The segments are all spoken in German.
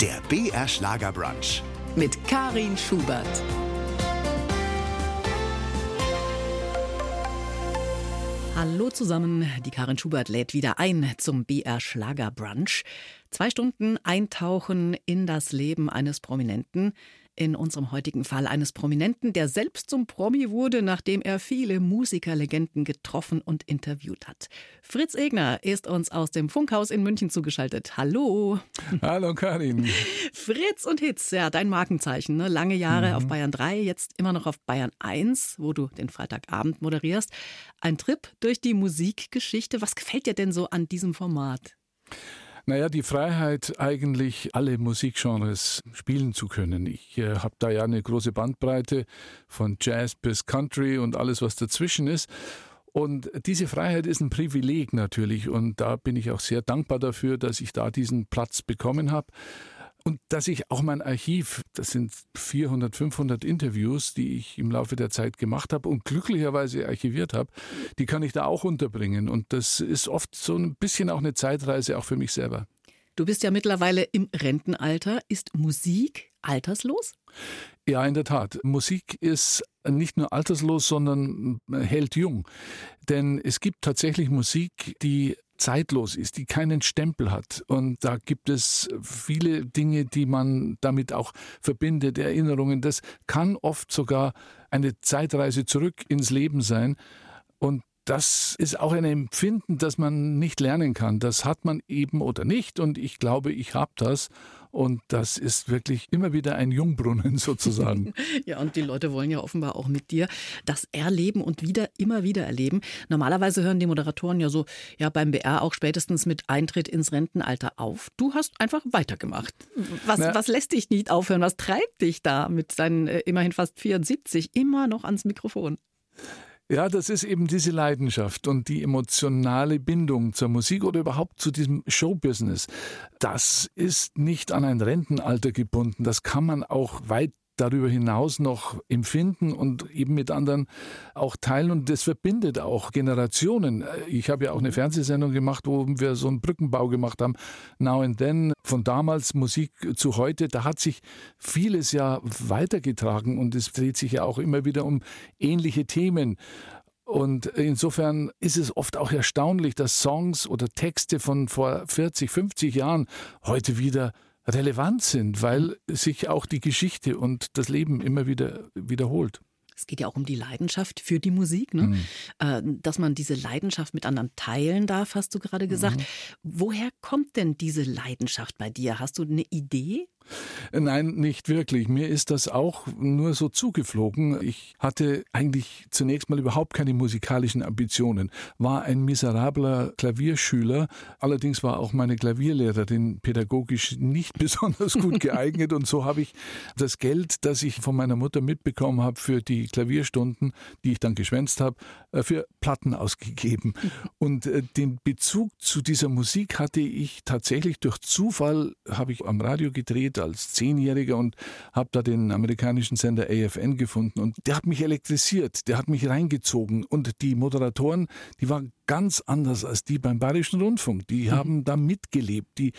Der BR Schlagerbrunch. mit Karin Schubert. Hallo zusammen, die Karin Schubert lädt wieder ein zum BR Schlager Brunch. Zwei Stunden eintauchen in das Leben eines Prominenten. In unserem heutigen Fall eines Prominenten, der selbst zum Promi wurde, nachdem er viele Musikerlegenden getroffen und interviewt hat. Fritz Egner ist uns aus dem Funkhaus in München zugeschaltet. Hallo. Hallo Karin. Fritz und Hitz, ja, dein Markenzeichen. Ne? Lange Jahre auf Bayern 3, jetzt immer noch auf Bayern 1, wo du den Freitagabend moderierst. Ein Trip durch die Musikgeschichte. Was gefällt dir denn so an diesem Format? Naja, die Freiheit, eigentlich alle Musikgenres spielen zu können. Ich äh, habe da ja eine große Bandbreite von Jazz bis Country und alles, was dazwischen ist. Und diese Freiheit ist ein Privileg natürlich. Und da bin ich auch sehr dankbar dafür, dass ich da diesen Platz bekommen habe. Und dass ich auch mein Archiv, das sind 400, 500 Interviews, die ich im Laufe der Zeit gemacht habe und glücklicherweise archiviert habe, die kann ich da auch unterbringen. Und das ist oft so ein bisschen auch eine Zeitreise, auch für mich selber. Du bist ja mittlerweile im Rentenalter. Ist Musik alterslos? Ja, in der Tat. Musik ist nicht nur alterslos, sondern hält jung. Denn es gibt tatsächlich Musik, die zeitlos ist, die keinen Stempel hat. Und da gibt es viele Dinge, die man damit auch verbindet, Erinnerungen. Das kann oft sogar eine Zeitreise zurück ins Leben sein. Und das ist auch ein Empfinden, das man nicht lernen kann. Das hat man eben oder nicht. Und ich glaube, ich habe das. Und das ist wirklich immer wieder ein Jungbrunnen sozusagen. ja, und die Leute wollen ja offenbar auch mit dir das erleben und wieder, immer wieder erleben. Normalerweise hören die Moderatoren ja so, ja, beim BR auch spätestens mit Eintritt ins Rentenalter auf. Du hast einfach weitergemacht. Was, Na, was lässt dich nicht aufhören? Was treibt dich da mit deinen äh, immerhin fast 74 immer noch ans Mikrofon? Ja, das ist eben diese Leidenschaft und die emotionale Bindung zur Musik oder überhaupt zu diesem Showbusiness. Das ist nicht an ein Rentenalter gebunden. Das kann man auch weit darüber hinaus noch empfinden und eben mit anderen auch teilen. Und das verbindet auch Generationen. Ich habe ja auch eine Fernsehsendung gemacht, wo wir so einen Brückenbau gemacht haben. Now and Then, von damals Musik zu heute. Da hat sich vieles ja weitergetragen und es dreht sich ja auch immer wieder um ähnliche Themen. Und insofern ist es oft auch erstaunlich, dass Songs oder Texte von vor 40, 50 Jahren heute wieder relevant sind, weil sich auch die Geschichte und das Leben immer wieder wiederholt. Es geht ja auch um die Leidenschaft für die Musik, ne? Mhm. dass man diese Leidenschaft mit anderen teilen darf, hast du gerade gesagt. Mhm. Woher kommt denn diese Leidenschaft bei dir? Hast du eine Idee? Nein, nicht wirklich. Mir ist das auch nur so zugeflogen. Ich hatte eigentlich zunächst mal überhaupt keine musikalischen Ambitionen, war ein miserabler Klavierschüler. Allerdings war auch meine Klavierlehrerin pädagogisch nicht besonders gut geeignet und so habe ich das Geld, das ich von meiner Mutter mitbekommen habe für die Klavierstunden, die ich dann geschwänzt habe, äh, für Platten ausgegeben. Und äh, den Bezug zu dieser Musik hatte ich tatsächlich durch Zufall, habe ich am Radio gedreht als Zehnjähriger und habe da den amerikanischen Sender AFN gefunden und der hat mich elektrisiert, der hat mich reingezogen und die Moderatoren, die waren ganz anders als die beim Bayerischen Rundfunk. Die mhm. haben da mitgelebt. Die,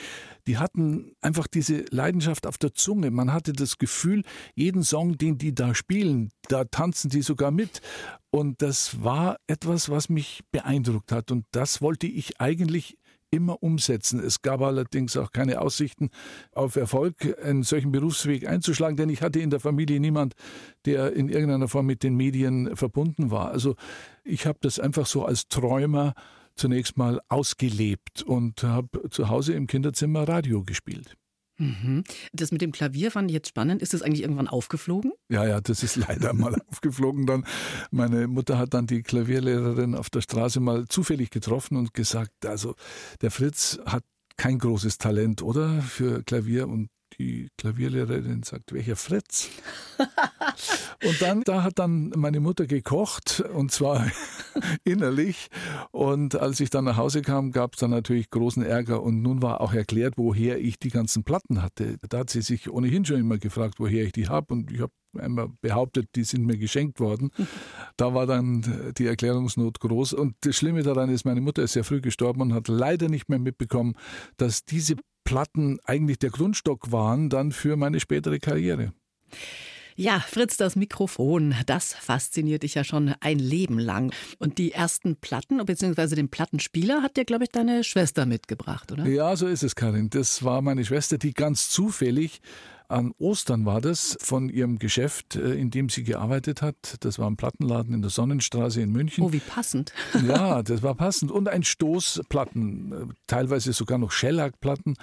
die hatten einfach diese Leidenschaft auf der Zunge. Man hatte das Gefühl, jeden Song, den die da spielen, da tanzen die sogar mit. Und das war etwas, was mich beeindruckt hat. Und das wollte ich eigentlich immer umsetzen. Es gab allerdings auch keine Aussichten auf Erfolg, einen solchen Berufsweg einzuschlagen, denn ich hatte in der Familie niemand, der in irgendeiner Form mit den Medien verbunden war. Also ich habe das einfach so als Träumer zunächst mal ausgelebt und habe zu Hause im Kinderzimmer Radio gespielt. Mhm. Das mit dem Klavier fand ich jetzt spannend. Ist das eigentlich irgendwann aufgeflogen? Ja, ja, das ist leider mal aufgeflogen. Dann meine Mutter hat dann die Klavierlehrerin auf der Straße mal zufällig getroffen und gesagt, also der Fritz hat kein großes Talent, oder für Klavier und die Klavierlehrerin sagt, welcher Fritz? Und dann, da hat dann meine Mutter gekocht und zwar innerlich. Und als ich dann nach Hause kam, gab es dann natürlich großen Ärger und nun war auch erklärt, woher ich die ganzen Platten hatte. Da hat sie sich ohnehin schon immer gefragt, woher ich die habe und ich habe einmal behauptet, die sind mir geschenkt worden. Da war dann die Erklärungsnot groß. Und das Schlimme daran ist, meine Mutter ist sehr früh gestorben und hat leider nicht mehr mitbekommen, dass diese Platten eigentlich der Grundstock waren dann für meine spätere Karriere. Ja, Fritz, das Mikrofon, das fasziniert dich ja schon ein Leben lang. Und die ersten Platten, beziehungsweise den Plattenspieler, hat dir, glaube ich, deine Schwester mitgebracht, oder? Ja, so ist es, Karin. Das war meine Schwester, die ganz zufällig an Ostern war das, von ihrem Geschäft, äh, in dem sie gearbeitet hat. Das war ein Plattenladen in der Sonnenstraße in München. Oh, wie passend. Ja, das war passend. Und ein Stoßplatten, äh, teilweise sogar noch Shellac-Platten.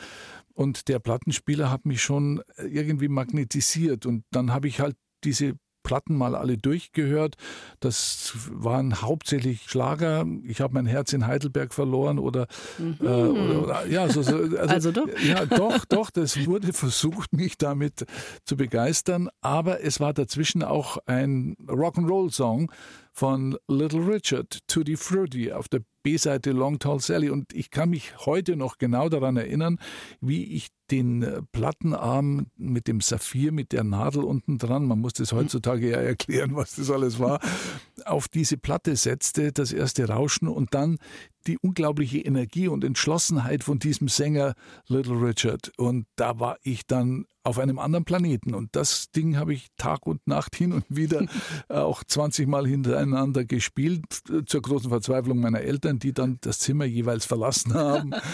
Und der Plattenspieler hat mich schon irgendwie magnetisiert. Und dann habe ich halt diese Platten mal alle durchgehört. Das waren hauptsächlich Schlager. Ich habe mein Herz in Heidelberg verloren oder, mhm. äh, oder, oder ja, so, so, also, also, doch. Ja, doch, doch. Das wurde versucht, mich damit zu begeistern. Aber es war dazwischen auch ein Rock'n'Roll-Song von Little Richard, Tutti Frutti auf der B-Seite Long Tall Sally. Und ich kann mich heute noch genau daran erinnern, wie ich den äh, Plattenarm mit dem Saphir, mit der Nadel unten dran, man muss das heutzutage ja erklären, was das alles war, auf diese Platte setzte, das erste Rauschen und dann die unglaubliche Energie und Entschlossenheit von diesem Sänger Little Richard. Und da war ich dann auf einem anderen Planeten. Und das Ding habe ich Tag und Nacht hin und wieder auch 20 Mal hintereinander gespielt, zur großen Verzweiflung meiner Eltern, die dann das Zimmer jeweils verlassen haben.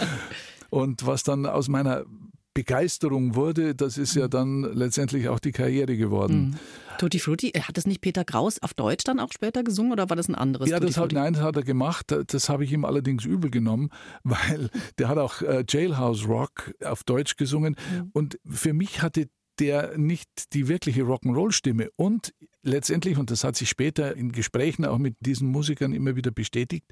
Und was dann aus meiner Begeisterung wurde, das ist ja dann letztendlich auch die Karriere geworden. Mhm. Tutti Frutti, äh, hat das nicht Peter Kraus auf Deutsch dann auch später gesungen oder war das ein anderes? Ja, das hat, nein, das hat er gemacht. Das habe ich ihm allerdings übel genommen, weil der hat auch äh, Jailhouse Rock auf Deutsch gesungen. Mhm. Und für mich hatte der nicht die wirkliche Rock'n'Roll-Stimme. Und letztendlich, und das hat sich später in Gesprächen auch mit diesen Musikern immer wieder bestätigt,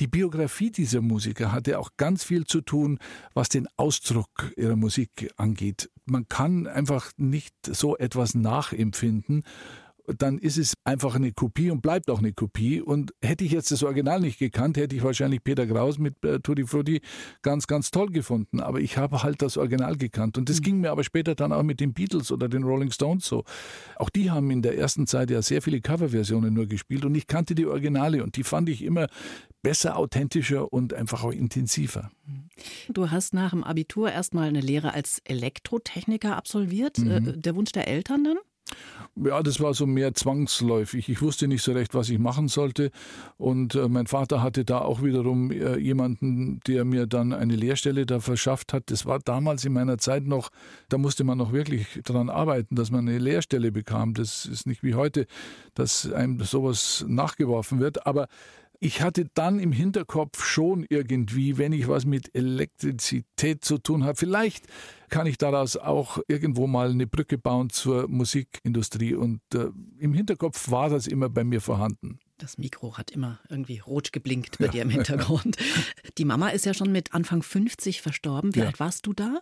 die Biografie dieser Musiker hatte auch ganz viel zu tun, was den Ausdruck ihrer Musik angeht. Man kann einfach nicht so etwas nachempfinden dann ist es einfach eine Kopie und bleibt auch eine Kopie. Und hätte ich jetzt das Original nicht gekannt, hätte ich wahrscheinlich Peter Kraus mit äh, Tutti Frutti ganz, ganz toll gefunden. Aber ich habe halt das Original gekannt. Und das mhm. ging mir aber später dann auch mit den Beatles oder den Rolling Stones so. Auch die haben in der ersten Zeit ja sehr viele Coverversionen nur gespielt und ich kannte die Originale und die fand ich immer besser, authentischer und einfach auch intensiver. Du hast nach dem Abitur erstmal eine Lehre als Elektrotechniker absolviert. Mhm. Äh, der Wunsch der Eltern dann? Ja, das war so mehr zwangsläufig. Ich wusste nicht so recht, was ich machen sollte. Und äh, mein Vater hatte da auch wiederum äh, jemanden, der mir dann eine Lehrstelle da verschafft hat. Das war damals in meiner Zeit noch, da musste man noch wirklich daran arbeiten, dass man eine Lehrstelle bekam. Das ist nicht wie heute, dass einem sowas nachgeworfen wird. Aber ich hatte dann im Hinterkopf schon irgendwie, wenn ich was mit Elektrizität zu tun habe, vielleicht kann ich daraus auch irgendwo mal eine Brücke bauen zur Musikindustrie. Und äh, im Hinterkopf war das immer bei mir vorhanden. Das Mikro hat immer irgendwie rot geblinkt bei ja. dir im Hintergrund. Die Mama ist ja schon mit Anfang 50 verstorben. Wie ja. alt warst du da?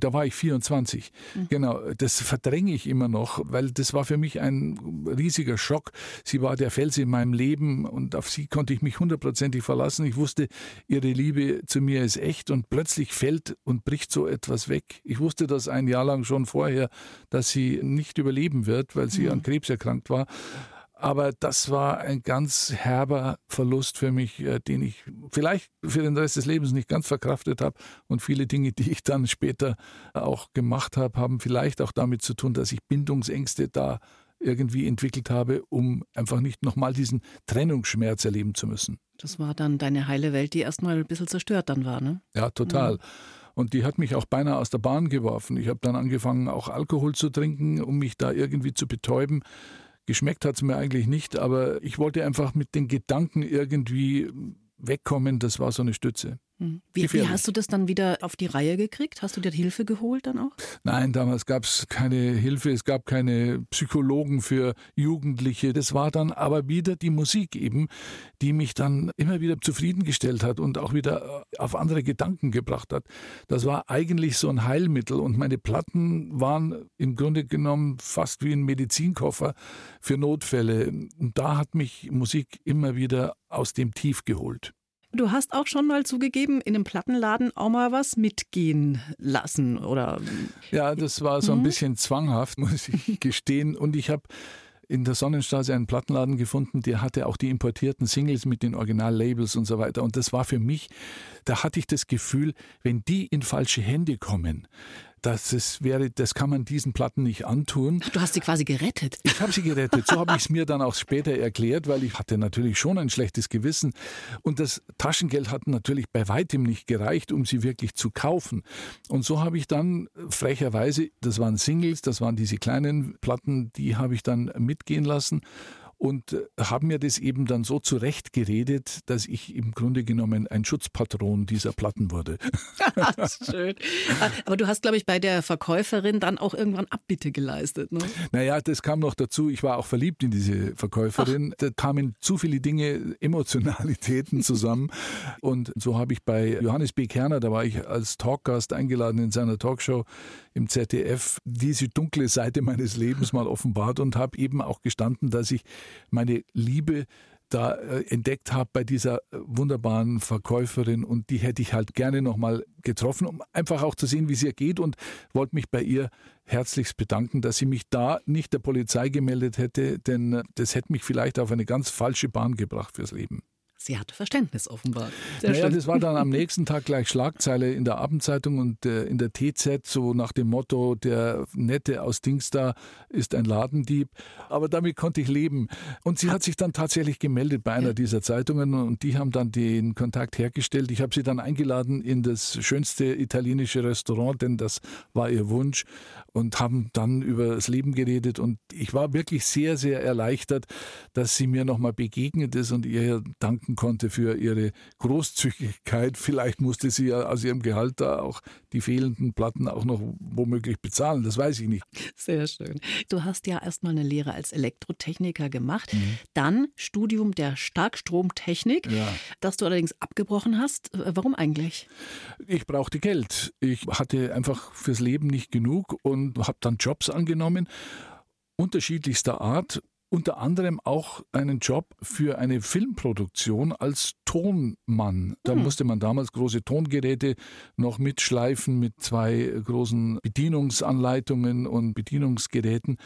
Da war ich 24. Mhm. Genau, das verdränge ich immer noch, weil das war für mich ein riesiger Schock. Sie war der Fels in meinem Leben und auf sie konnte ich mich hundertprozentig verlassen. Ich wusste, ihre Liebe zu mir ist echt und plötzlich fällt und bricht so etwas weg. Ich wusste das ein Jahr lang schon vorher, dass sie nicht überleben wird, weil sie mhm. an Krebs erkrankt war. Aber das war ein ganz herber Verlust für mich, äh, den ich vielleicht für den Rest des Lebens nicht ganz verkraftet habe. Und viele Dinge, die ich dann später auch gemacht habe, haben vielleicht auch damit zu tun, dass ich Bindungsängste da irgendwie entwickelt habe, um einfach nicht nochmal diesen Trennungsschmerz erleben zu müssen. Das war dann deine heile Welt, die erstmal ein bisschen zerstört dann war, ne? Ja, total. Mhm. Und die hat mich auch beinahe aus der Bahn geworfen. Ich habe dann angefangen, auch Alkohol zu trinken, um mich da irgendwie zu betäuben. Geschmeckt hat es mir eigentlich nicht, aber ich wollte einfach mit den Gedanken irgendwie wegkommen. Das war so eine Stütze. Wie, wie, hast du das dann wieder auf die Reihe gekriegt? Hast du dir Hilfe geholt dann auch? Nein, damals gab es keine Hilfe, es gab keine Psychologen für Jugendliche. Das war dann aber wieder die Musik eben, die mich dann immer wieder zufriedengestellt hat und auch wieder äh, auf andere Gedanken gebracht hat. Das war eigentlich so ein Heilmittel und meine Platten waren im Grunde genommen fast wie ein Medizinkoffer für Notfälle. Und da hat mich Musik immer wieder aus dem Tief geholt. Du hast auch schon mal zugegeben, in einem Plattenladen auch mal was mitgehen lassen, oder? Ja, das war so ein mhm. bisschen zwanghaft, muss ich gestehen. Und ich habe in der Sonnenstraße einen Plattenladen gefunden, der hatte auch die importierten Singles mit den Originallabels und so weiter. Und das war für mich, da hatte ich das Gefühl, wenn die in falsche Hände kommen, das ist, wäre, das kann man diesen Platten nicht antun. Du hast sie quasi gerettet. Ich habe sie gerettet. So habe ich es mir dann auch später erklärt, weil ich hatte natürlich schon ein schlechtes Gewissen. Und das Taschengeld hat natürlich bei weitem nicht gereicht, um sie wirklich zu kaufen. Und so habe ich dann frecherweise, das waren Singles, das waren diese kleinen Platten, die habe ich dann mitgehen lassen und äh, haben mir das eben dann so zurechtgeredet, dass ich im Grunde genommen ein Schutzpatron dieser Platten wurde. Schön. Aber du hast, glaube ich, bei der Verkäuferin dann auch irgendwann Abbitte geleistet. Ne? Naja, das kam noch dazu. Ich war auch verliebt in diese Verkäuferin. Ach. Da kamen zu viele Dinge, Emotionalitäten zusammen. Und so habe ich bei Johannes B. Kerner, da war ich als Talkgast eingeladen in seiner Talkshow im ZDF, diese dunkle Seite meines Lebens mal offenbart und habe eben auch gestanden, dass ich meine Liebe da äh, entdeckt habe bei dieser äh, wunderbaren Verkäuferin und die hätte ich halt gerne nochmal getroffen, um einfach auch zu sehen, wie es ihr geht und wollte mich bei ihr herzlichst bedanken, dass sie mich da nicht der Polizei gemeldet hätte, denn äh, das hätte mich vielleicht auf eine ganz falsche Bahn gebracht fürs Leben. Sie hatte Verständnis offenbar. Sehr naja, schön. das war dann am nächsten Tag gleich Schlagzeile in der Abendzeitung und äh, in der TZ, so nach dem Motto, der Nette aus Dingsda ist ein Ladendieb. Aber damit konnte ich leben. Und sie hat sich dann tatsächlich gemeldet bei einer ja. dieser Zeitungen und die haben dann den Kontakt hergestellt. Ich habe sie dann eingeladen in das schönste italienische Restaurant, denn das war ihr Wunsch und haben dann über das Leben geredet und ich war wirklich sehr, sehr erleichtert, dass sie mir nochmal begegnet ist und ihr danken konnte für ihre Großzügigkeit. Vielleicht musste sie ja aus ihrem Gehalt da auch die fehlenden Platten auch noch womöglich bezahlen, das weiß ich nicht. Sehr schön. Du hast ja erstmal eine Lehre als Elektrotechniker gemacht, mhm. dann Studium der Starkstromtechnik, ja. das du allerdings abgebrochen hast. Warum eigentlich? Ich brauchte Geld. Ich hatte einfach fürs Leben nicht genug und habe dann Jobs angenommen, unterschiedlichster Art, unter anderem auch einen Job für eine Filmproduktion als Tonmann. Da hm. musste man damals große Tongeräte noch mitschleifen mit zwei großen Bedienungsanleitungen und Bedienungsgeräten.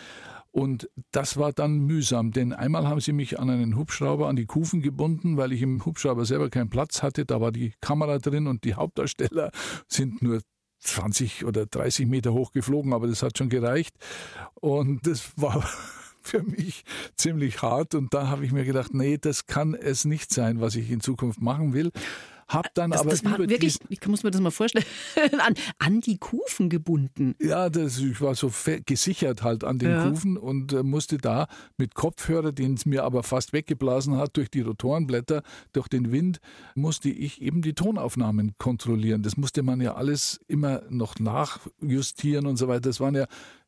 Und das war dann mühsam, denn einmal haben sie mich an einen Hubschrauber an die Kufen gebunden, weil ich im Hubschrauber selber keinen Platz hatte. Da war die Kamera drin und die Hauptdarsteller sind nur 20 oder 30 Meter hoch geflogen, aber das hat schon gereicht. Und das war für mich ziemlich hart. Und da habe ich mir gedacht, nee, das kann es nicht sein, was ich in Zukunft machen will. Hab dann das, aber das war wirklich, ich muss mir das mal vorstellen, an, an die Kufen gebunden. Ja, das, ich war so gesichert halt an den ja. Kufen und äh, musste da mit Kopfhörer, den es mir aber fast weggeblasen hat durch die Rotorenblätter, durch den Wind, musste ich eben die Tonaufnahmen kontrollieren. Das musste man ja alles immer noch nachjustieren und so weiter. Das waren ja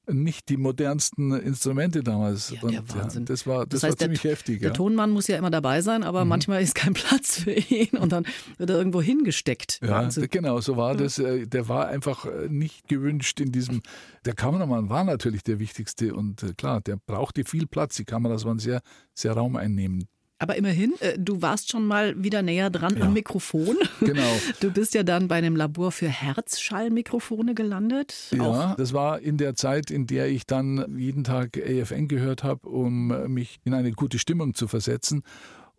nicht die modernsten Instrumente damals. Ja, der Wahnsinn. Ja, das war, das, das heißt, war ziemlich der, heftig. Der Tonmann muss ja immer dabei sein, aber mhm. manchmal ist kein Platz für ihn und dann wird er irgendwo hingesteckt. Ja, Wahnsinn. genau, so war das. Äh, der war einfach äh, nicht gewünscht in diesem. Der Kameramann war natürlich der wichtigste und äh, klar, der brauchte viel Platz. Die Kameras waren sehr, sehr raumeinnehmend. Aber immerhin, äh, du warst schon mal wieder näher dran ja. am Mikrofon. Genau. Du bist ja dann bei einem Labor für Herzschallmikrofone gelandet. Ja, Auch. das war in der Zeit, in der ich dann jeden Tag AFN gehört habe, um mich in eine gute Stimmung zu versetzen.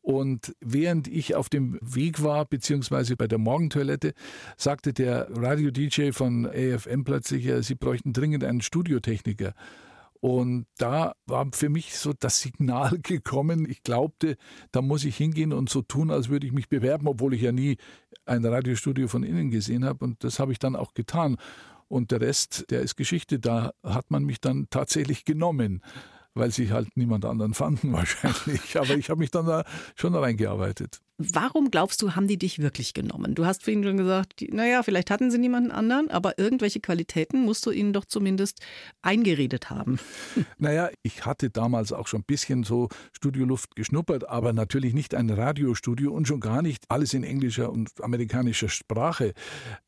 Und während ich auf dem Weg war, beziehungsweise bei der Morgentoilette, sagte der Radio-DJ von AFM plötzlich, sie bräuchten dringend einen Studiotechniker. Und da war für mich so das Signal gekommen. Ich glaubte, da muss ich hingehen und so tun, als würde ich mich bewerben, obwohl ich ja nie ein Radiostudio von innen gesehen habe. Und das habe ich dann auch getan. Und der Rest, der ist Geschichte. Da hat man mich dann tatsächlich genommen weil sie halt niemand anderen fanden wahrscheinlich. Aber ich habe mich dann da schon reingearbeitet. Warum glaubst du, haben die dich wirklich genommen? Du hast vorhin schon gesagt, naja, vielleicht hatten sie niemanden anderen, aber irgendwelche Qualitäten musst du ihnen doch zumindest eingeredet haben. Naja, ich hatte damals auch schon ein bisschen so Studioluft geschnuppert, aber natürlich nicht ein Radiostudio und schon gar nicht alles in englischer und amerikanischer Sprache.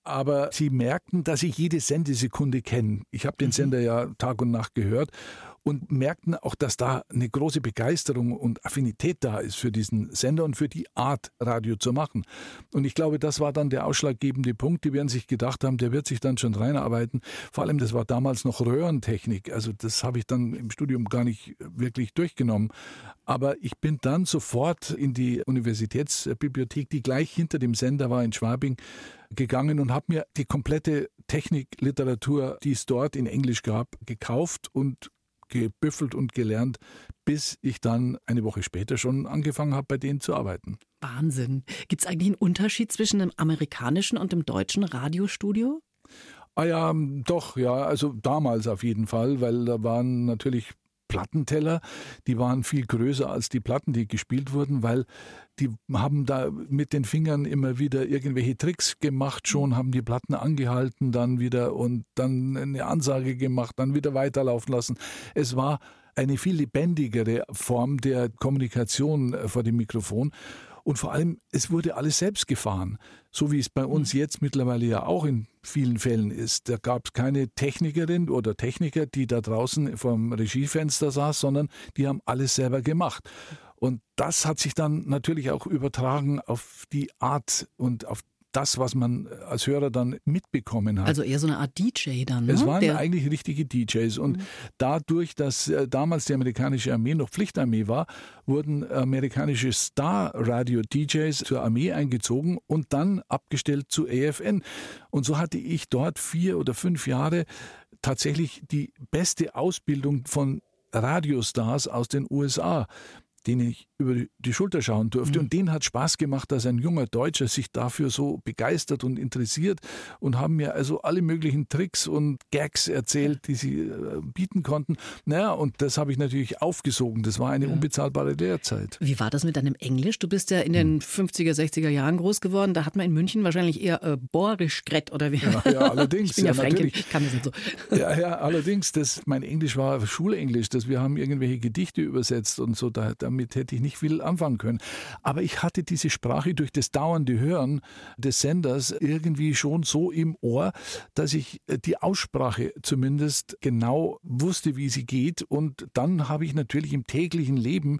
Aber sie merkten, dass ich jede Sendesekunde kenne. Ich habe den mhm. Sender ja Tag und Nacht gehört und merkten auch, dass da eine große Begeisterung und Affinität da ist für diesen Sender und für die Art, Radio zu machen. Und ich glaube, das war dann der ausschlaggebende Punkt. Die werden sich gedacht haben, der wird sich dann schon reinarbeiten. Vor allem, das war damals noch Röhrentechnik. Also das habe ich dann im Studium gar nicht wirklich durchgenommen. Aber ich bin dann sofort in die Universitätsbibliothek, die gleich hinter dem Sender war in Schwabing, gegangen und habe mir die komplette Technikliteratur, die es dort in Englisch gab, gekauft und gebüffelt und gelernt, bis ich dann eine Woche später schon angefangen habe, bei denen zu arbeiten. Wahnsinn. Gibt es eigentlich einen Unterschied zwischen dem amerikanischen und dem deutschen Radiostudio? Ah ja, doch, ja, also damals auf jeden Fall, weil da waren natürlich Plattenteller, die waren viel größer als die Platten, die gespielt wurden, weil die haben da mit den Fingern immer wieder irgendwelche Tricks gemacht, schon haben die Platten angehalten, dann wieder und dann eine Ansage gemacht, dann wieder weiterlaufen lassen. Es war eine viel lebendigere Form der Kommunikation äh, vor dem Mikrofon. Und vor allem, es wurde alles selbst gefahren. So wie es bei uns mhm. jetzt mittlerweile ja auch in vielen Fällen ist. Da gab es keine Technikerin oder Techniker, die da draußen vom Regiefenster saß, sondern die haben alles selber gemacht. Und das hat sich dann natürlich auch übertragen auf die Art und auf das, was man als Hörer dann mitbekommen hat. Also eher so eine Art DJ dann. Ne? Es waren Der eigentlich richtige DJs. Und mhm. dadurch, dass äh, damals die amerikanische Armee noch Pflichtarmee war, wurden amerikanische Star-Radio-DJs zur Armee eingezogen und dann abgestellt zu AFN. Und so hatte ich dort vier oder fünf Jahre tatsächlich die beste Ausbildung von Radiostars aus den USA den ich über die Schulter schauen durfte. Mhm. Und denen hat Spaß gemacht, dass ein junger Deutscher sich dafür so begeistert und interessiert und haben mir also alle möglichen Tricks und Gags erzählt, die sie äh, bieten konnten. Naja, und das habe ich natürlich aufgesogen. Das war eine ja. unbezahlbare Lehrzeit. Wie war das mit deinem Englisch? Du bist ja in den mhm. 50er, 60er Jahren groß geworden. Da hat man in München wahrscheinlich eher äh, Bohrisch gret oder wie? Ja, ja allerdings. ich bin ja, ja Fränkin, ich kann das nicht so. Ja, ja, allerdings. Das, mein Englisch war Schulenglisch. Das, wir haben irgendwelche Gedichte übersetzt und so. Da damit hätte ich nicht viel anfangen können. Aber ich hatte diese Sprache durch das dauernde Hören des Senders irgendwie schon so im Ohr, dass ich äh, die Aussprache zumindest genau wusste, wie sie geht. Und dann habe ich natürlich im täglichen Leben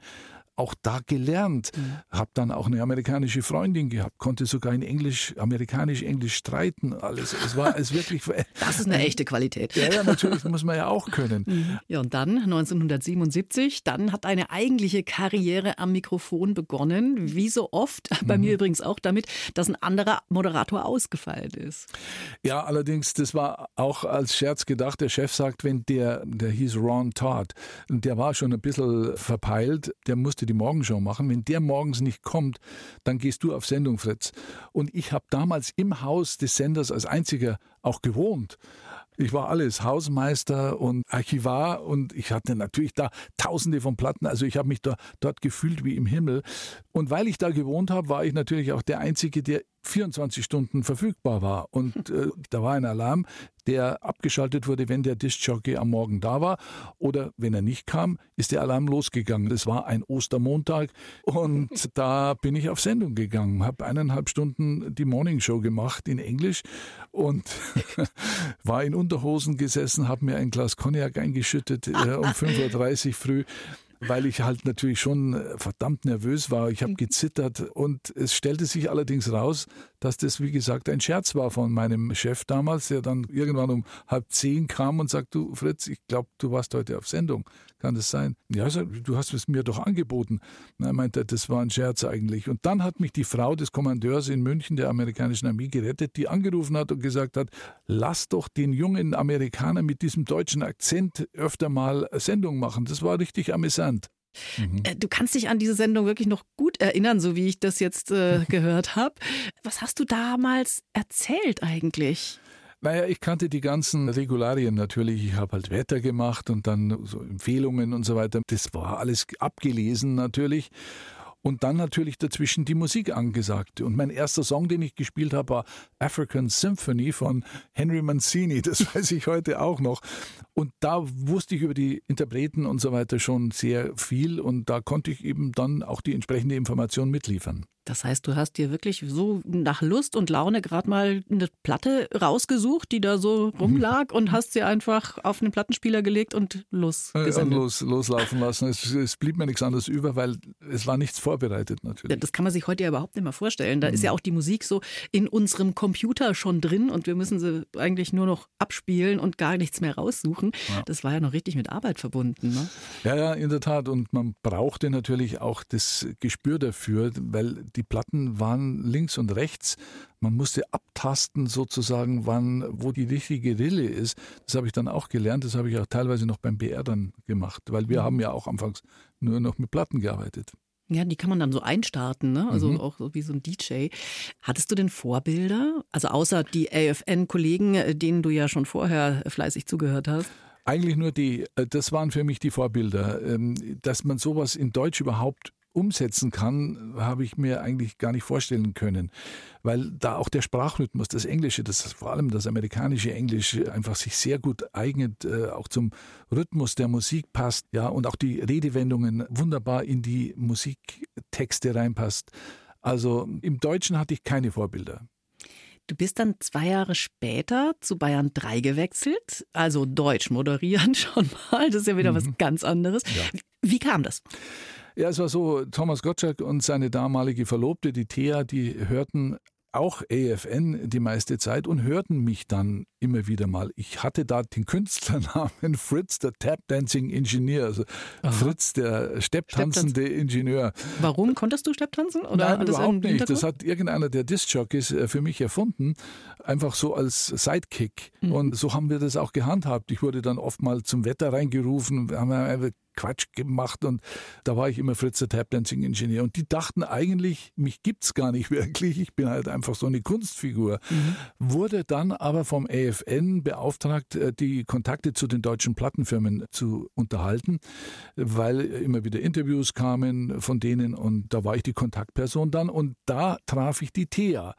auch da gelernt. Mhm. Habe dann auch eine amerikanische Freundin gehabt, konnte sogar in Englisch, amerikanisch-englisch streiten. Alles. Es war es wirklich. Das ist eine echte Qualität. Ja, ja, natürlich muss man ja auch können. Mhm. Ja, und dann 1977, dann hat eine eigentliche Karriere am Mikrofon begonnen. Wie so oft, bei mhm. mir übrigens auch damit, dass ein anderer Moderator ausgefallen ist. Ja, allerdings, das war auch als Scherz gedacht. Der Chef sagt, wenn der, der hieß Ron Todd, der war schon ein bisschen verpeilt, der musste die Morgenshow machen. Wenn der morgens nicht kommt, dann gehst du auf Sendung, Fritz. Und ich habe damals im Haus des Senders als einziger auch gewohnt. Ich war alles, Hausmeister und Archivar und ich hatte natürlich da tausende von Platten. Also ich habe mich da, dort gefühlt wie im Himmel. Und weil ich da gewohnt habe, war ich natürlich auch der Einzige, der 24 Stunden verfügbar war. Und äh, da war ein Alarm, der abgeschaltet wurde, wenn der Diskjockey am Morgen da war. Oder wenn er nicht kam, ist der Alarm losgegangen. Das war ein Ostermontag und da bin ich auf Sendung gegangen, habe eineinhalb Stunden die Morningshow gemacht in Englisch und war in Unterhosen gesessen, habe mir ein Glas Cognac eingeschüttet äh, um 5.30 Uhr früh weil ich halt natürlich schon äh, verdammt nervös war. Ich habe mhm. gezittert und es stellte sich allerdings raus, dass das, wie gesagt, ein Scherz war von meinem Chef damals, der dann irgendwann um halb zehn kam und sagt, du Fritz, ich glaube, du warst heute auf Sendung. Kann das sein? Ja, du hast es mir doch angeboten. er meinte, das war ein Scherz eigentlich. Und dann hat mich die Frau des Kommandeurs in München der amerikanischen Armee gerettet, die angerufen hat und gesagt hat, lass doch den jungen Amerikaner mit diesem deutschen Akzent öfter mal Sendung machen. Das war richtig amüsant. Mhm. Äh, du kannst dich an diese Sendung wirklich noch gut erinnern, so wie ich das jetzt äh, gehört habe. Was hast du damals erzählt eigentlich? Naja, ich kannte die ganzen Regularien natürlich. Ich habe halt Wetter gemacht und dann so Empfehlungen und so weiter. Das war alles abgelesen natürlich und dann natürlich dazwischen die Musik angesagt. Und mein erster Song, den ich gespielt habe, war African Symphony von Henry Mancini. Das weiß ich heute auch noch. Und da wusste ich über die Interpreten und so weiter schon sehr viel und da konnte ich eben dann auch die entsprechende Information mitliefern. Das heißt, du hast dir wirklich so nach Lust und Laune gerade mal eine Platte rausgesucht, die da so rumlag und hast sie einfach auf einen Plattenspieler gelegt und los, ja, los loslaufen lassen. Es, es, blieb mir nichts anderes über, weil es war nichts vorbereitet natürlich. Das kann man sich heute ja überhaupt nicht mehr vorstellen. Da mhm. ist ja auch die Musik so in unserem Computer schon drin und wir müssen sie eigentlich nur noch abspielen und gar nichts mehr raussuchen. Ja. Das war ja noch richtig mit Arbeit verbunden. Ne? Ja, ja, in der Tat. Und man brauchte natürlich auch das Gespür dafür, weil die die Platten waren links und rechts. Man musste abtasten sozusagen, wann, wo die richtige Rille ist. Das habe ich dann auch gelernt. Das habe ich auch teilweise noch beim BR dann gemacht, weil wir mhm. haben ja auch anfangs nur noch mit Platten gearbeitet. Ja, die kann man dann so einstarten, ne? Also mhm. auch so wie so ein DJ. Hattest du denn Vorbilder? Also außer die AFN-Kollegen, äh, denen du ja schon vorher fleißig zugehört hast? Eigentlich nur die, äh, das waren für mich die Vorbilder. Ähm, dass man sowas in Deutsch überhaupt umsetzen kann, habe ich mir eigentlich gar nicht vorstellen können, weil da auch der Sprachrhythmus, das Englische, das vor allem das amerikanische Englisch einfach sich sehr gut eignet, äh, auch zum Rhythmus der Musik passt, ja, und auch die Redewendungen wunderbar in die Musiktexte reinpasst. Also im Deutschen hatte ich keine Vorbilder. Du bist dann zwei Jahre später zu Bayern 3 gewechselt, also Deutsch moderieren schon mal. Das ist ja wieder mhm. was ganz anderes. Ja. Wie kam das? Ja, es war so, Thomas Gottschalk und seine damalige Verlobte, die Thea, die hörten auch AFN die meiste Zeit und hörten mich dann immer wieder mal. Ich hatte da den Künstlernamen Fritz, der Tap Dancing Engineer, also Aha. Fritz, der stepptanzende Ingenieur. Warum konntest du Stepptanzen? Oder Nein, überhaupt nicht. Das hat irgendeiner der Disc-Jockeys äh, für mich erfunden, einfach so als Sidekick. Mhm. Und so haben wir das auch gehandhabt. Ich wurde dann oft mal zum Wetter reingerufen, wir haben Quatsch gemacht und da war ich immer Fritz der Tap Dancing Ingenieur und die dachten eigentlich, mich gibt's gar nicht wirklich, ich bin halt einfach so eine Kunstfigur. Mhm. Wurde dann aber vom AFN beauftragt, äh, die Kontakte zu den deutschen Plattenfirmen zu unterhalten, weil immer wieder Interviews kamen von denen und da war ich die Kontaktperson dann. Und da traf ich die Thea.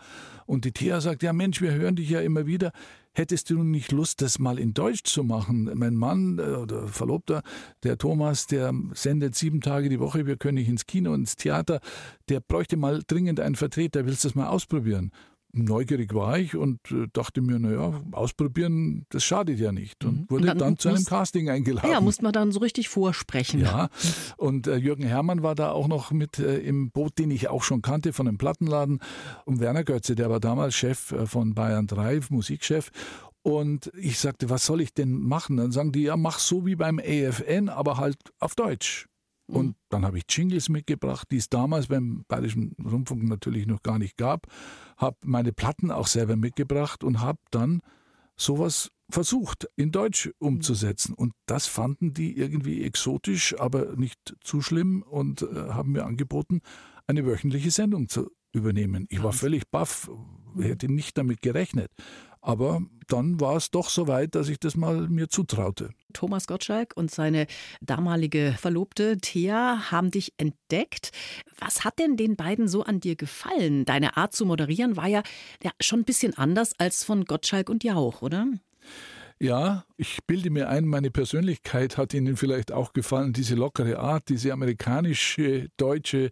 Und die Thea sagt, ja Mensch, wir hören dich ja immer wieder, hättest du nicht Lust, das mal in Deutsch zu machen? Mein Mann äh, oder Verlobter, der Thomas, der sendet sieben Tage die Woche, wir können nicht ins Kino, ins Theater, der bräuchte mal dringend einen Vertreter, willst du das mal ausprobieren? Neugierig war ich und äh, dachte mir, naja, ausprobieren, das schadet ja nicht. Und mhm. wurde und dann, dann, zu einem Casting eingeladen. Ja, musste man dann so richtig vorsprechen. Ja, und äh, Jürgen Herrmann war da auch noch mit äh, im Boot, den ich auch schon kannte von einem Plattenladen. Und Werner Götze, der war damals Chef äh, von Bayern 3, Musikchef. Und ich sagte, was soll ich denn machen? Dann sagen die, ja, mach so wie beim AFN, aber halt auf Deutsch. Und dann habe ich Jingles mitgebracht, die es damals beim Bayerischen Rundfunk natürlich noch gar nicht gab. Habe meine Platten auch selber mitgebracht und habe dann sowas versucht, in Deutsch umzusetzen. Und das fanden die irgendwie exotisch, aber nicht zu schlimm und äh, haben mir angeboten, eine wöchentliche Sendung zu übernehmen. Ich war völlig baff, hätte nicht damit gerechnet. Aber dann war es doch so weit, dass ich das mal mir zutraute. Thomas Gottschalk und seine damalige Verlobte Thea haben dich entdeckt. Was hat denn den beiden so an dir gefallen? Deine Art zu moderieren war ja, ja schon ein bisschen anders als von Gottschalk und Jauch, oder? Ja, ich bilde mir ein, meine Persönlichkeit hat Ihnen vielleicht auch gefallen, diese lockere Art, diese amerikanische, deutsche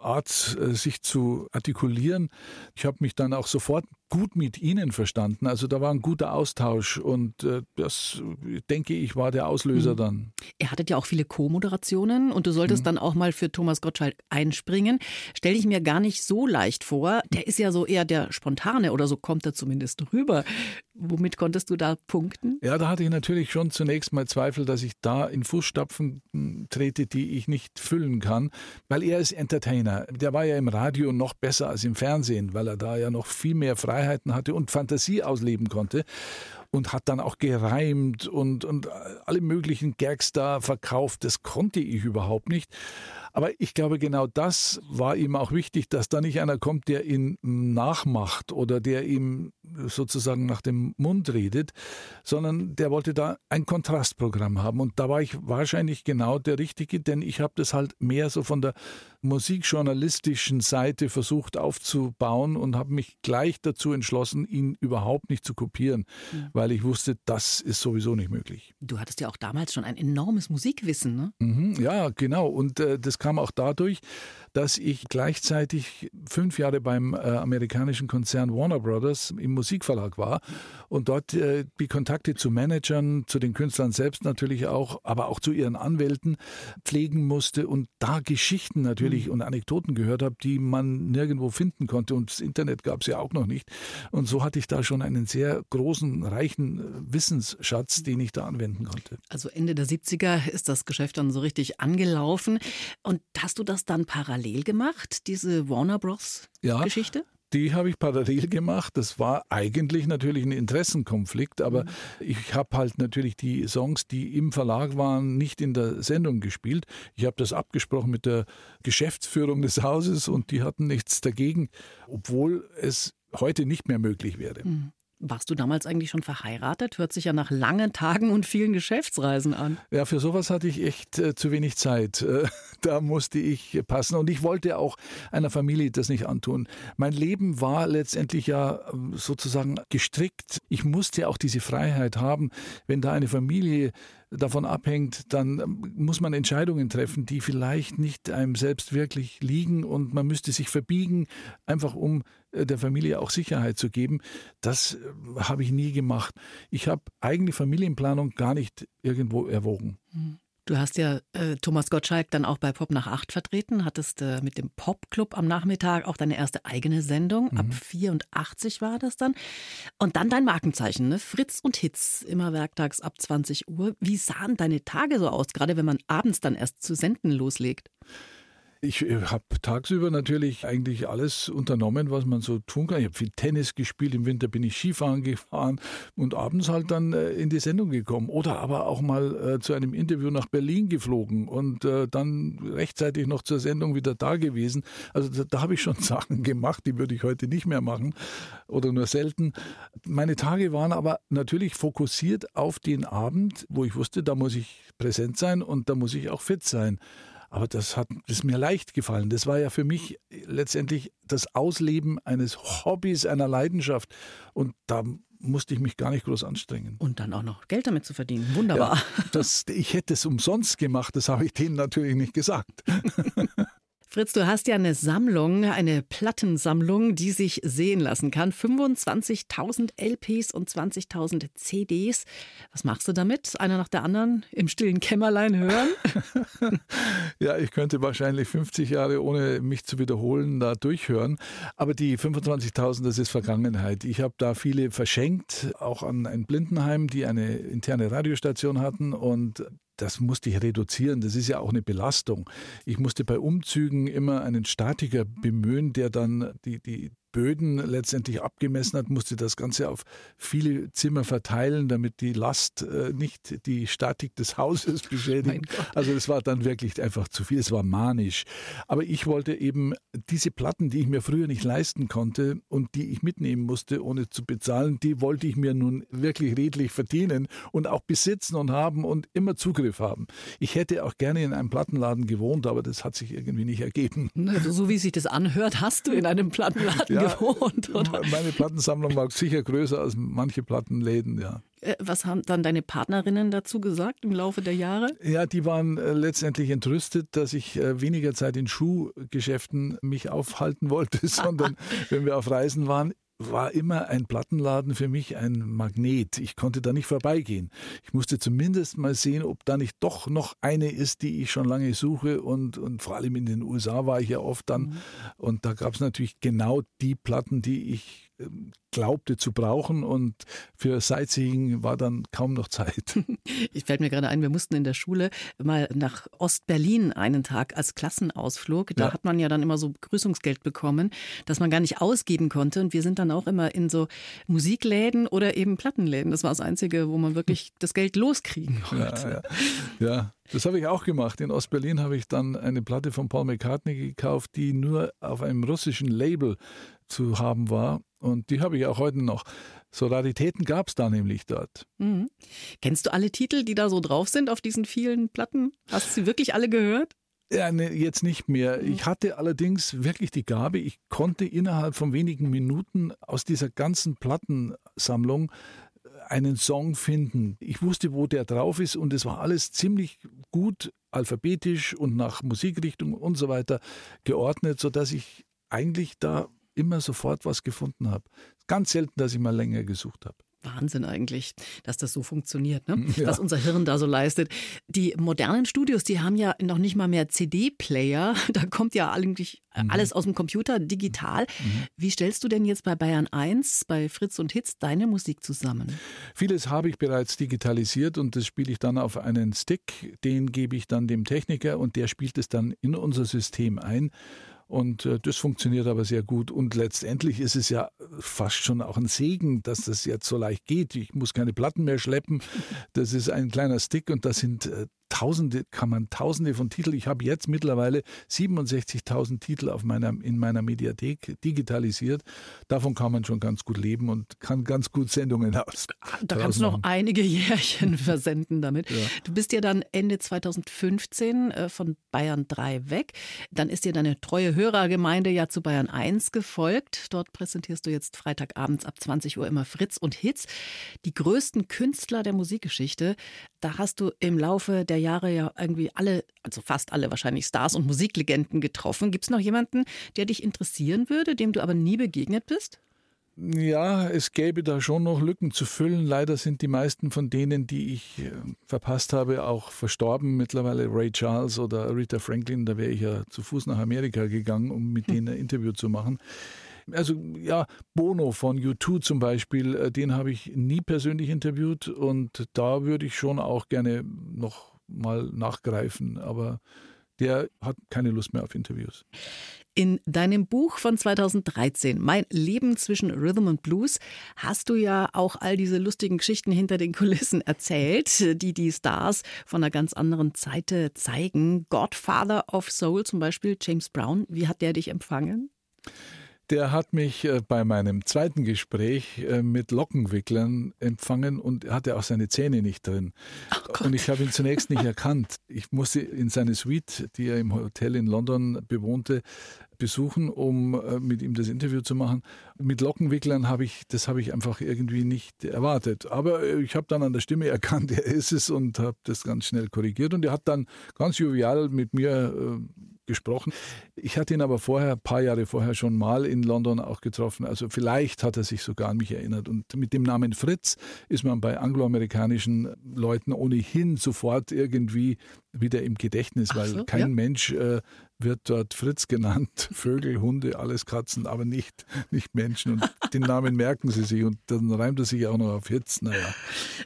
Art, äh, sich zu artikulieren. Ich habe mich dann auch sofort gut mit Ihnen verstanden. Also da war ein guter Austausch und äh, das, denke ich, war der Auslöser mhm. dann. Ihr hattet ja auch viele Co-Moderationen und du solltest mhm. dann auch mal für Thomas Gottschalk einspringen. Stelle ich mir gar nicht so leicht vor. Der ist ja so eher der Spontane oder so kommt er zumindest rüber. Womit konntest du da punkten? Ja, da hatte ich natürlich schon zunächst mal Zweifel, dass ich da in Fußstapfen hm, trete, die ich nicht füllen kann, weil er ist Entertainer. Der war ja im Radio noch besser als im Fernsehen, weil er da ja noch viel mehr frei Freiheiten hatte und Fantasie ausleben konnte. Und hat dann auch gereimt und, und alle möglichen Gags da verkauft. Das konnte ich überhaupt nicht. Aber ich glaube, genau das war ihm auch wichtig, dass da nicht einer kommt, der ihn nachmacht oder der ihm sozusagen nach dem Mund redet, sondern der wollte da ein Kontrastprogramm haben. Und da war ich wahrscheinlich genau der Richtige, denn ich habe das halt mehr so von der musikjournalistischen Seite versucht aufzubauen und habe mich gleich dazu entschlossen, ihn überhaupt nicht zu kopieren, mhm. Weil ich wusste, das ist sowieso nicht möglich. Du hattest ja auch damals schon ein enormes Musikwissen, ne? Mhm, ja, genau. Und äh, das kam auch dadurch, dass ich gleichzeitig fünf Jahre beim äh, amerikanischen Konzern Warner Brothers im Musikverlag war und dort äh, die Kontakte zu Managern, zu den Künstlern selbst natürlich auch, aber auch zu ihren Anwälten pflegen musste und da Geschichten natürlich mhm. und Anekdoten gehört habe, die man nirgendwo finden konnte und das Internet gab es ja auch noch nicht. Und so hatte ich da schon einen sehr großen, reichen äh, Wissensschatz, den ich da anwenden konnte. Also Ende der 70er ist das Geschäft dann so richtig angelaufen. Und hast du das dann parallel gemacht, diese Warner Bros. Geschichte? Die habe ich parallel gemacht. Das war eigentlich natürlich ein Interessenkonflikt, aber mhm. ich habe halt natürlich die Songs, die im Verlag waren, nicht in der Sendung gespielt. Ich habe das abgesprochen mit der Geschäftsführung des Hauses und die hatten nichts dagegen, obwohl es heute nicht mehr möglich wäre. Mhm. Warst du damals eigentlich schon verheiratet? Hört sich ja nach langen Tagen und vielen Geschäftsreisen an. Ja, für sowas hatte ich echt äh, zu wenig Zeit. Äh, da musste ich passen und ich wollte auch einer Familie das nicht antun. Mein Leben war letztendlich ja ähm, sozusagen gestrickt. Ich musste auch diese Freiheit haben, wenn da eine Familie davon abhängt, dann ähm, muss man Entscheidungen treffen, die vielleicht nicht einem selbst wirklich liegen und man müsste sich verbiegen, einfach um äh, der Familie auch Sicherheit zu geben. Das äh, habe ich nie gemacht. Ich habe eigene Familienplanung gar nicht irgendwo erwogen. Mhm. Du hast ja äh, Thomas Gottschalk dann auch bei Pop nach acht vertreten, hattest äh, mit dem Popclub am Nachmittag auch deine erste eigene Sendung. Mhm. Ab 84 war das dann. Und dann dein Markenzeichen, ne? Fritz und Hits, immer werktags ab 20 Uhr. Wie sahen deine Tage so aus, gerade wenn man abends dann erst zu senden loslegt? Ich äh, habe tagsüber natürlich eigentlich alles unternommen, was man so tun kann. Ich habe viel Tennis gespielt, im Winter bin ich Skifahren gefahren und abends halt dann äh, in die Sendung gekommen. Oder aber auch mal äh, zu einem Interview nach Berlin geflogen und dann rechtzeitig noch zur Sendung wieder da gewesen. Also da, da habe ich schon Sachen gemacht, die würde ich heute nicht mehr machen oder nur selten. Meine Tage waren aber natürlich fokussiert auf den Abend, wo ich wusste, da muss ich präsent sein und da muss ich auch fit sein. Aber das hat ist mir leicht gefallen. Das war ja für mich letztendlich das Ausleben eines Hobbys, einer Leidenschaft. Und da musste ich mich gar nicht groß anstrengen. Und dann auch noch Geld damit zu verdienen. Wunderbar. Ja, das, ich hätte es umsonst gemacht, das habe ich denen natürlich nicht gesagt. Fritz, du hast ja eine Sammlung, eine Plattensammlung, die sich sehen lassen kann. 25.000 LPs und 20.000 CDs. Was machst du damit? Einer nach der anderen im stillen Kämmerlein hören? ja, ich könnte wahrscheinlich 50 Jahre, ohne mich zu wiederholen, da durchhören. Aber die 25.000, das ist Vergangenheit. Ich habe da viele verschenkt, auch an ein Blindenheim, die eine interne Radiostation hatten. Und das musste ich reduzieren. Das ist ja auch eine Belastung. Ich musste bei Umzügen immer einen Statiker bemühen, der dann die, die Böden letztendlich abgemessen hat, musste das Ganze auf viele Zimmer verteilen, damit die Last äh, nicht die Statik des Hauses beschädigt. Also es war dann wirklich einfach zu viel, es war manisch. Aber ich wollte eben diese Platten, die ich mir früher nicht leisten konnte und die ich mitnehmen musste, ohne zu bezahlen, die wollte ich mir nun wirklich redlich verdienen und auch besitzen und haben und immer Zugriff haben. Ich hätte auch gerne in einem Plattenladen gewohnt, aber das hat sich irgendwie nicht ergeben. Also so wie sich das anhört, hast du in einem Plattenladen ja, gewohnt, oder? Meine Plattensammlung war sicher größer als manche Plattenläden, ja. Äh, was haben dann deine Partnerinnen dazu gesagt im Laufe der Jahre? Ja, die waren äh, letztendlich entrüstet, dass ich äh, weniger Zeit in Schuhgeschäften mich aufhalten wollte, sondern wenn wir auf Reisen waren, war immer ein Plattenladen für mich ein Magnet. Ich konnte da nicht vorbeigehen. Ich musste zumindest mal sehen, ob da nicht doch noch eine ist, die ich schon lange suche. Und, und vor allem in den USA war ich ja oft dann. Mhm. Und da gab es natürlich genau die Platten, die ich glaubte zu brauchen und für Sightseeing war dann kaum noch Zeit. Ich fällt mir gerade ein, wir mussten in der Schule mal nach Ostberlin einen Tag als Klassenausflug. Da ja. hat man ja dann immer so Begrüßungsgeld bekommen, das man gar nicht ausgeben konnte. Und wir sind dann auch immer in so Musikläden oder eben Plattenläden. Das war das Einzige, wo man wirklich das Geld loskriegen konnte. Ja, ja. ja. Das habe ich auch gemacht. In Ostberlin habe ich dann eine Platte von Paul McCartney gekauft, die nur auf einem russischen Label zu haben war. Und die habe ich auch heute noch. So Raritäten gab es da nämlich dort. Mhm. Kennst du alle Titel, die da so drauf sind auf diesen vielen Platten? Hast du sie wirklich alle gehört? Ja, ne, jetzt nicht mehr. Mhm. Ich hatte allerdings wirklich die Gabe, ich konnte innerhalb von wenigen Minuten aus dieser ganzen Plattensammlung äh, einen Song finden. Ich wusste, wo der drauf ist und es war alles ziemlich gut alphabetisch und nach Musikrichtung und so weiter geordnet, sodass ich eigentlich da immer sofort was gefunden habe. Ganz selten, dass ich mal länger gesucht habe. Wahnsinn eigentlich, dass das so funktioniert, ne? Ja. was unser Hirn da so leistet. Die modernen Studios, die haben ja noch nicht mal mehr CD-Player. Da kommt ja eigentlich mhm. alles aus dem Computer digital. Mhm. Wie stellst du denn jetzt bei Bayern 1, bei Fritz und Hitz deine Musik zusammen? Vieles habe ich bereits digitalisiert und das spiele ich dann auf einen Stick. Den gebe ich dann dem Techniker und der spielt es dann in unser System ein. Und äh, das funktioniert aber sehr gut. Und letztendlich ist es ja fast schon auch ein Segen, dass das jetzt so leicht geht. Ich muss keine Platten mehr schleppen. Das ist ein kleiner Stick und da sind äh, Tausende, kann man Tausende von Titeln. Ich habe jetzt mittlerweile 67.000 Titel auf meiner, in meiner Mediathek digitalisiert. Davon kann man schon ganz gut leben und kann ganz gut Sendungen aus. Da kannst du noch einige Jährchen versenden damit. Ja. Du bist ja dann Ende 2015 äh, von Bayern 3 weg. Dann ist dir deine treue Hörergemeinde ja zu Bayern 1 gefolgt. Dort präsentierst du jetzt Freitagabends ab 20 Uhr immer Fritz und Hits. Die größten Künstler der Musikgeschichte. Da hast du im Laufe der Jahre ja irgendwie alle, also fast alle wahrscheinlich Stars und Musiklegenden getroffen. Gibt es noch jemanden, der dich interessieren würde, dem du aber nie begegnet bist? Ja, es gäbe da schon noch Lücken zu füllen. Leider sind die meisten von denen, die ich äh, verpasst habe, auch verstorben. Mittlerweile Ray Charles oder Rita Franklin, da wäre ich ja zu Fuß nach Amerika gegangen, um mit hm. denen ein Interview zu machen. Also ja, Bono von U2 zum Beispiel, äh, den habe ich nie persönlich interviewt und da würde ich schon auch gerne noch mal nachgreifen, aber der hat keine Lust mehr auf Interviews. In deinem Buch von 2013, Mein Leben zwischen Rhythm und Blues, hast du ja auch all diese lustigen Geschichten hinter den Kulissen erzählt, die die Stars von einer ganz anderen Seite zeigen. Godfather of Soul zum Beispiel, James Brown, wie hat der dich empfangen? Der hat mich äh, bei meinem zweiten Gespräch äh, mit Lockenwicklern empfangen und hatte auch seine Zähne nicht drin. Oh und ich habe ihn zunächst nicht erkannt. Ich musste in seine Suite, die er im Hotel in London bewohnte, besuchen, um äh, mit ihm das Interview zu machen. Mit Lockenwicklern habe ich, das habe ich einfach irgendwie nicht erwartet. Aber ich habe dann an der Stimme erkannt, er ist es und habe das ganz schnell korrigiert. Und er hat dann ganz jovial mit mir gesprochen. Ich hatte ihn aber vorher, ein paar Jahre vorher schon mal in London auch getroffen. Also vielleicht hat er sich sogar an mich erinnert. Und mit dem Namen Fritz ist man bei angloamerikanischen Leuten ohnehin sofort irgendwie wieder im Gedächtnis, weil so, kein ja. Mensch äh, wird dort Fritz genannt. Vögel, Hunde, alles Katzen, aber nicht, nicht Menschen. Und den Namen merken sie sich und dann reimt er sich auch noch auf Hitz. Naja.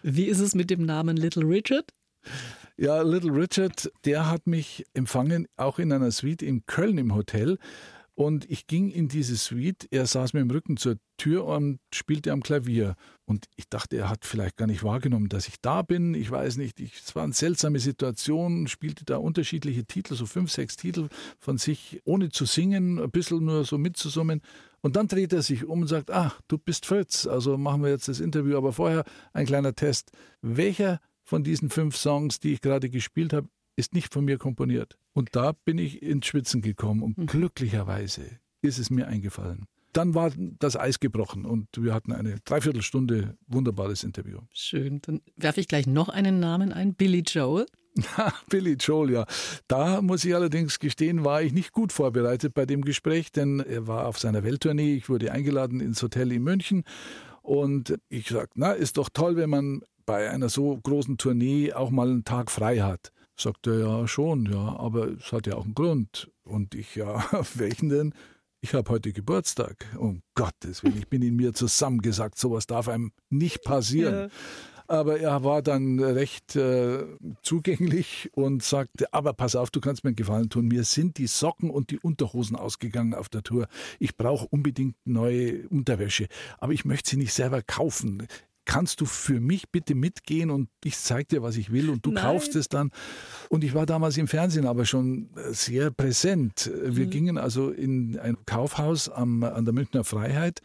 Wie ist es mit dem Namen Little Richard? Ja, Little Richard, der hat mich empfangen, auch in einer Suite in Köln im Hotel. Und ich ging in diese Suite, er saß mir im Rücken zur Tür und spielte am Klavier. Und ich dachte, er hat vielleicht gar nicht wahrgenommen, dass ich da bin. Ich weiß nicht, ich, es war eine seltsame Situation, spielte da unterschiedliche Titel, so fünf, sechs Titel von sich, ohne zu singen, ein bisschen nur so mitzusummen. Und dann dreht er sich um und sagt, ah, du bist Fritz, also machen wir jetzt das Interview. Aber vorher ein kleiner Test. Welcher von diesen fünf Songs, die ich gerade gespielt habe, ist nicht von mir komponiert. Und da bin ich ins Schwitzen gekommen und mhm. glücklicherweise ist es mir eingefallen. Dann war das Eis gebrochen und wir hatten eine Dreiviertelstunde wunderbares Interview. Schön. Dann werfe ich gleich noch einen Namen ein, Billy Joel. Billy Joel, ja. Da muss ich allerdings gestehen, war ich nicht gut vorbereitet bei dem Gespräch, denn er war auf seiner Welttournee. Ich wurde eingeladen ins Hotel in München und ich sagte, na, ist doch toll, wenn man bei einer so großen Tournee auch mal einen Tag frei hat. Sagt er ja schon, ja, aber es hat ja auch einen Grund. Und ich, ja, welchen denn? ich habe heute Geburtstag. Um Gottes Willen, ich bin in mir zusammengesagt, sowas darf einem nicht passieren. Ja. Aber er war dann recht äh, zugänglich und sagte, aber pass auf, du kannst mir einen Gefallen tun. Mir sind die Socken und die Unterhosen ausgegangen auf der Tour. Ich brauche unbedingt neue Unterwäsche. Aber ich möchte sie nicht selber kaufen kannst du für mich bitte mitgehen und ich zeige dir, was ich will und du Nein. kaufst es dann. Und ich war damals im Fernsehen aber schon sehr präsent. Wir mhm. gingen also in ein Kaufhaus am, an der Münchner Freiheit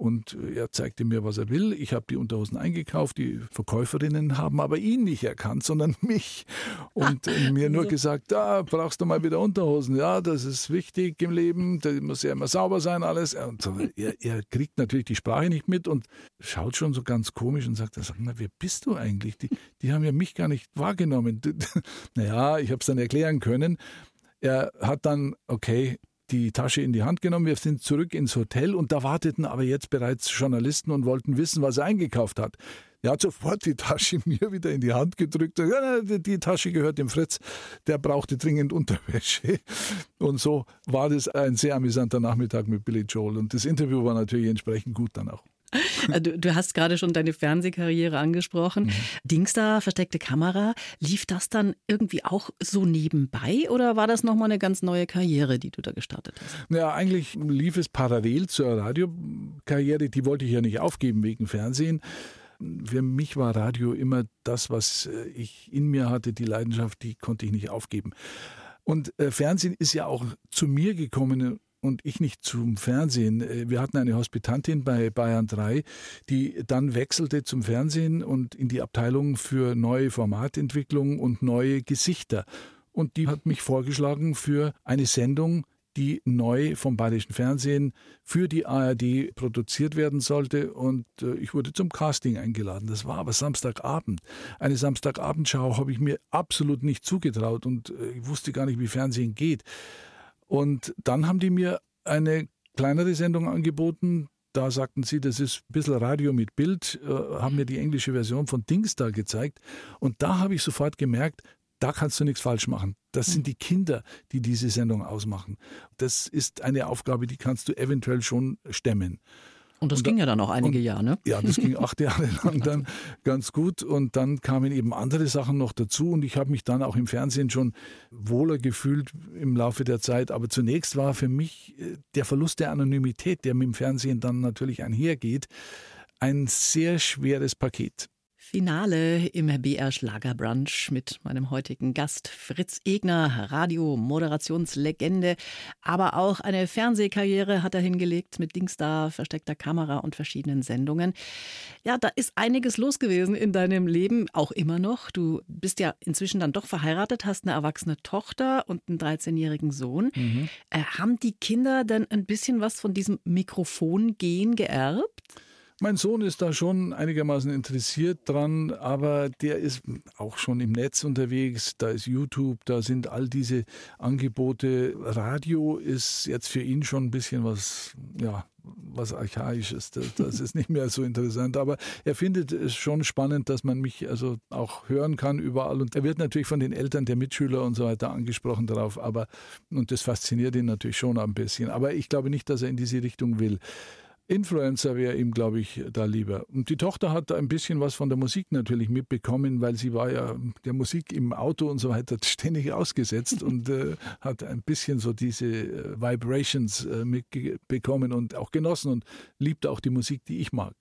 und er zeigte mir, was er will. Ich habe die Unterhosen eingekauft. Die Verkäuferinnen haben aber ihn nicht erkannt, sondern mich. Und ah, mir nur gesagt, da brauchst du mal wieder Unterhosen. Ja, das ist wichtig im Leben. Da muss ja immer sauber sein, alles. Und er, er, kriegt natürlich die Sprache nicht mit und schaut schon so ganz komisch und sagt, sag mal, wer bist du eigentlich? Die, die haben ja mich gar nicht wahrgenommen. naja, ich habe es dann erklären können. Er hat dann, okay, die Tasche in die Hand genommen. Wir sind zurück ins Hotel und da warteten aber jetzt bereits Journalisten und wollten wissen, was er eingekauft hat. Er hat sofort die Tasche mir wieder in die Hand gedrückt. Die Tasche gehört dem Fritz, der brauchte dringend Unterwäsche. Und so war das ein sehr amüsanter Nachmittag mit Billy Joel. Und das Interview war natürlich entsprechend gut dann auch. Äh, du, du, hast gerade schon deine Fernsehkarriere angesprochen. Mhm. Dingsda, versteckte Kamera, lief das dann irgendwie auch so nebenbei oder war das nochmal eine ganz neue Karriere, die du da gestartet hast? Ja, eigentlich lief es parallel zur Radiokarriere. Die wollte ich ja nicht aufgeben wegen Fernsehen. Für mich war Radio immer das, was äh, ich in mir hatte, die Leidenschaft, die konnte ich nicht aufgeben. Und äh, Fernsehen ist ja auch zu mir gekommen und ich nicht zum Fernsehen. Äh, wir hatten eine Hospitantin bei Bayern 3, die dann wechselte zum Fernsehen und in die Abteilung für neue Formatentwicklung und neue Gesichter. Und die hat mich vorgeschlagen für eine Sendung, die neu vom Bayerischen Fernsehen für die ARD produziert werden sollte. Und äh, ich wurde zum Casting eingeladen. Das war aber Samstagabend. Eine Samstagabendschau habe ich mir absolut nicht zugetraut und äh, ich wusste gar nicht, wie Fernsehen geht. Und dann haben die mir eine kleinere Sendung angeboten. Da sagten sie, das ist ein bisschen Radio mit Bild, äh, haben mir die englische Version von Dings da gezeigt. Und da habe ich sofort gemerkt, da kannst du nichts falsch machen. Das sind die Kinder, die diese Sendung ausmachen. Das ist eine Aufgabe, die kannst du eventuell schon stemmen. Und das und ging ja dann auch einige und, Jahre, ne? Ja, das ging acht Jahre lang dann ganz gut. Und dann kamen eben andere Sachen noch dazu. Und ich habe mich dann auch im Fernsehen schon wohler gefühlt im Laufe der Zeit. Aber zunächst war für mich äh, der Verlust der Anonymität, der mit dem Fernsehen dann natürlich einhergeht, ein sehr schweres Paket. Finale im BR Schlagerbrunch mit meinem heutigen Gast Fritz Egner, Radio-Moderationslegende, aber auch eine Fernsehkarriere hat er hingelegt mit Dingstar, versteckter Kamera und verschiedenen Sendungen. Ja, da ist einiges los gewesen in deinem Leben, auch immer noch. Du bist ja inzwischen dann doch verheiratet, hast eine erwachsene Tochter und einen 13-jährigen Sohn. Mhm. Äh, haben die Kinder denn ein bisschen was von diesem Mikrofongehen geerbt? Mein Sohn ist da schon einigermaßen interessiert dran, aber der ist auch schon im Netz unterwegs. Da ist YouTube, da sind all diese Angebote. Radio ist jetzt für ihn schon ein bisschen was, ja, was Archaisches. Das, ist nicht mehr so interessant. Aber er findet es schon spannend, dass man mich also auch hören kann überall. Und er wird natürlich von den Eltern der Mitschüler und so weiter angesprochen darauf. Aber, und das fasziniert ihn natürlich schon ein bisschen. Aber ich glaube nicht, dass er in diese Richtung will. Influencer wäre ihm, glaube ich, da lieber. Und die Tochter hat ein bisschen was von der Musik natürlich mitbekommen, weil sie war ja der Musik im Auto und so weiter ständig ausgesetzt und äh, hat ein bisschen so diese äh, Vibrations äh, mitbekommen und auch genossen und liebt auch die Musik, die ich mag.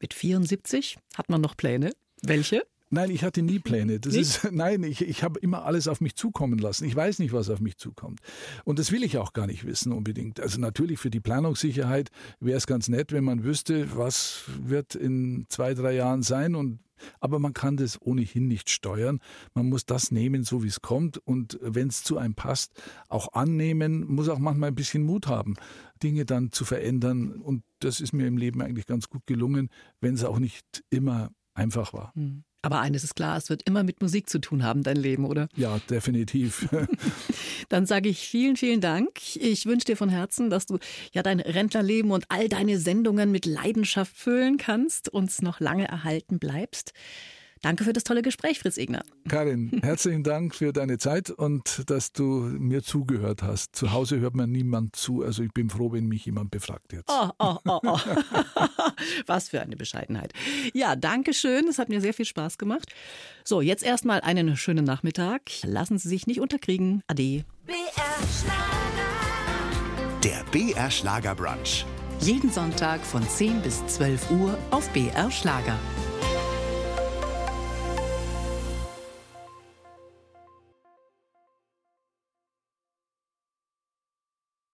Mit 74 hat man noch Pläne. Welche? Nein, ich hatte nie Pläne. Das ist, nein, ich, ich habe immer alles auf mich zukommen lassen. Ich weiß nicht, was auf mich zukommt. Und das will ich auch gar nicht wissen unbedingt. Also natürlich für die Planungssicherheit wäre es ganz nett, wenn man wüsste, was wird in zwei, drei Jahren sein und aber man kann das ohnehin nicht steuern. Man muss das nehmen, so wie es kommt. Und wenn es zu einem passt, auch annehmen, muss auch manchmal ein bisschen Mut haben, Dinge dann zu verändern. Und das ist mir im Leben eigentlich ganz gut gelungen, wenn es auch nicht immer einfach war. Hm. Aber eines ist klar, es wird immer mit Musik zu tun haben, dein Leben, oder? Ja, definitiv. Dann sage ich vielen, vielen Dank. Ich wünsche dir von Herzen, dass du ja dein Rentnerleben und all deine Sendungen mit Leidenschaft füllen kannst, uns noch lange erhalten bleibst. Danke für das tolle Gespräch, Fritz Egner. Karin, herzlichen Dank für deine Zeit und dass du mir zugehört hast. Zu Hause hört mir niemand zu, also ich bin froh, wenn mich jemand befragt jetzt. Oh, oh, oh, oh. Was für eine Bescheidenheit. Ja, danke schön. Es hat mir sehr viel Spaß gemacht. So, jetzt erstmal einen schönen Nachmittag. Lassen Sie sich nicht unterkriegen. Ade. BR Schlager. Der BR Schlager Brunch. Jeden Sonntag von 10 bis 12 Uhr auf BR Schlager.